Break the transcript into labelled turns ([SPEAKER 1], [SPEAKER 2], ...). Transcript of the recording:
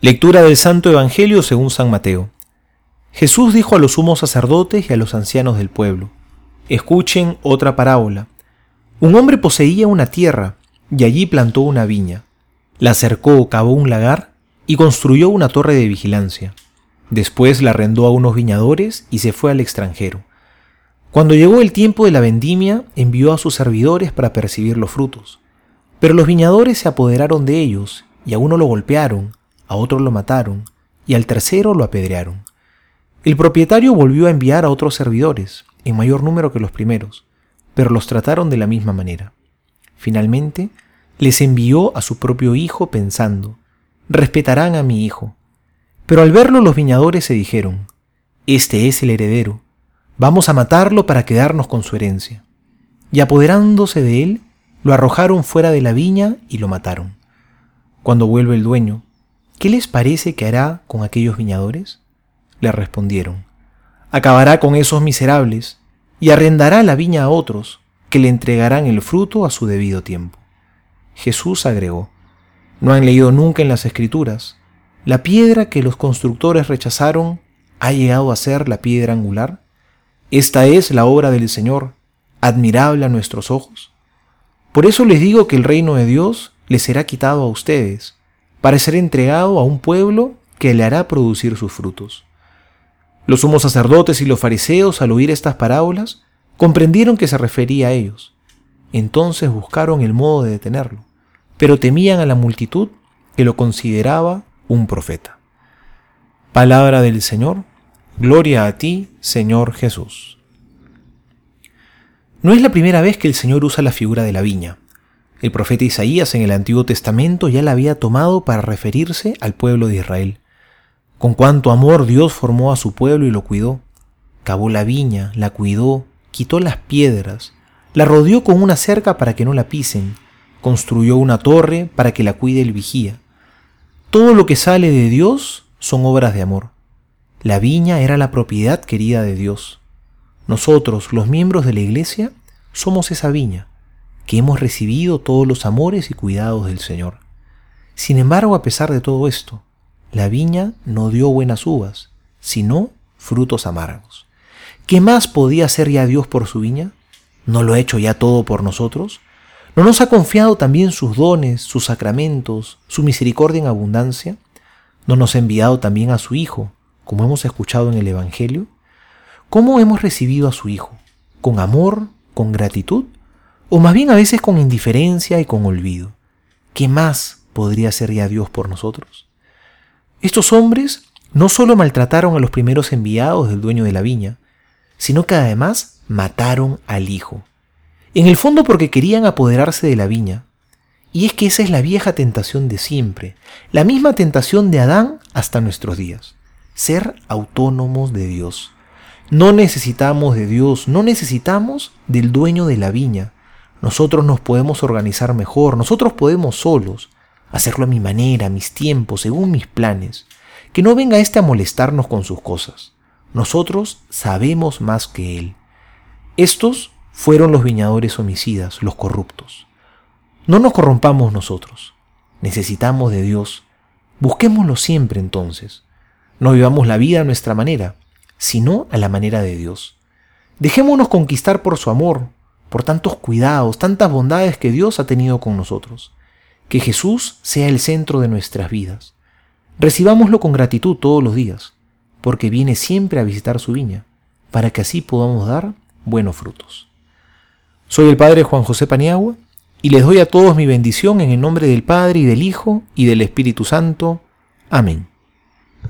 [SPEAKER 1] Lectura del Santo Evangelio según San Mateo. Jesús dijo a los sumos sacerdotes y a los ancianos del pueblo, escuchen otra parábola. Un hombre poseía una tierra y allí plantó una viña. La cercó, cavó un lagar y construyó una torre de vigilancia. Después la arrendó a unos viñadores y se fue al extranjero. Cuando llegó el tiempo de la vendimia, envió a sus servidores para percibir los frutos. Pero los viñadores se apoderaron de ellos y a uno lo golpearon a otro lo mataron y al tercero lo apedrearon. El propietario volvió a enviar a otros servidores, en mayor número que los primeros, pero los trataron de la misma manera. Finalmente, les envió a su propio hijo pensando, respetarán a mi hijo. Pero al verlo los viñadores se dijeron, este es el heredero, vamos a matarlo para quedarnos con su herencia. Y apoderándose de él, lo arrojaron fuera de la viña y lo mataron. Cuando vuelve el dueño, ¿Qué les parece que hará con aquellos viñadores? Le respondieron, acabará con esos miserables y arrendará la viña a otros, que le entregarán el fruto a su debido tiempo. Jesús agregó, ¿no han leído nunca en las Escrituras? La piedra que los constructores rechazaron ha llegado a ser la piedra angular. Esta es la obra del Señor, admirable a nuestros ojos. Por eso les digo que el reino de Dios les será quitado a ustedes para ser entregado a un pueblo que le hará producir sus frutos. Los sumos sacerdotes y los fariseos, al oír estas parábolas, comprendieron que se refería a ellos. Entonces buscaron el modo de detenerlo, pero temían a la multitud que lo consideraba un profeta. Palabra del Señor, gloria a ti, Señor Jesús. No es la primera vez que el Señor usa la figura de la viña. El profeta Isaías en el Antiguo Testamento ya la había tomado para referirse al pueblo de Israel. Con cuánto amor Dios formó a su pueblo y lo cuidó. Cavó la viña, la cuidó, quitó las piedras, la rodeó con una cerca para que no la pisen, construyó una torre para que la cuide el vigía. Todo lo que sale de Dios son obras de amor. La viña era la propiedad querida de Dios. Nosotros, los miembros de la iglesia, somos esa viña que hemos recibido todos los amores y cuidados del Señor. Sin embargo, a pesar de todo esto, la viña no dio buenas uvas, sino frutos amargos. ¿Qué más podía hacer ya Dios por su viña? ¿No lo ha hecho ya todo por nosotros? ¿No nos ha confiado también sus dones, sus sacramentos, su misericordia en abundancia? ¿No nos ha enviado también a su Hijo, como hemos escuchado en el Evangelio? ¿Cómo hemos recibido a su Hijo? ¿Con amor? ¿Con gratitud? O más bien a veces con indiferencia y con olvido. ¿Qué más podría hacer ya Dios por nosotros? Estos hombres no solo maltrataron a los primeros enviados del dueño de la viña, sino que además mataron al hijo. En el fondo porque querían apoderarse de la viña. Y es que esa es la vieja tentación de siempre, la misma tentación de Adán hasta nuestros días, ser autónomos de Dios. No necesitamos de Dios, no necesitamos del dueño de la viña, nosotros nos podemos organizar mejor, nosotros podemos solos hacerlo a mi manera, a mis tiempos, según mis planes. Que no venga éste a molestarnos con sus cosas. Nosotros sabemos más que él. Estos fueron los viñadores homicidas, los corruptos. No nos corrompamos nosotros. Necesitamos de Dios. Busquémoslo siempre entonces. No vivamos la vida a nuestra manera, sino a la manera de Dios. Dejémonos conquistar por su amor, por tantos cuidados, tantas bondades que Dios ha tenido con nosotros. Que Jesús sea el centro de nuestras vidas. Recibámoslo con gratitud todos los días, porque viene siempre a visitar su viña, para que así podamos dar buenos frutos. Soy el Padre Juan José Paniagua, y les doy a todos mi bendición en el nombre del Padre y del Hijo y del Espíritu Santo. Amén.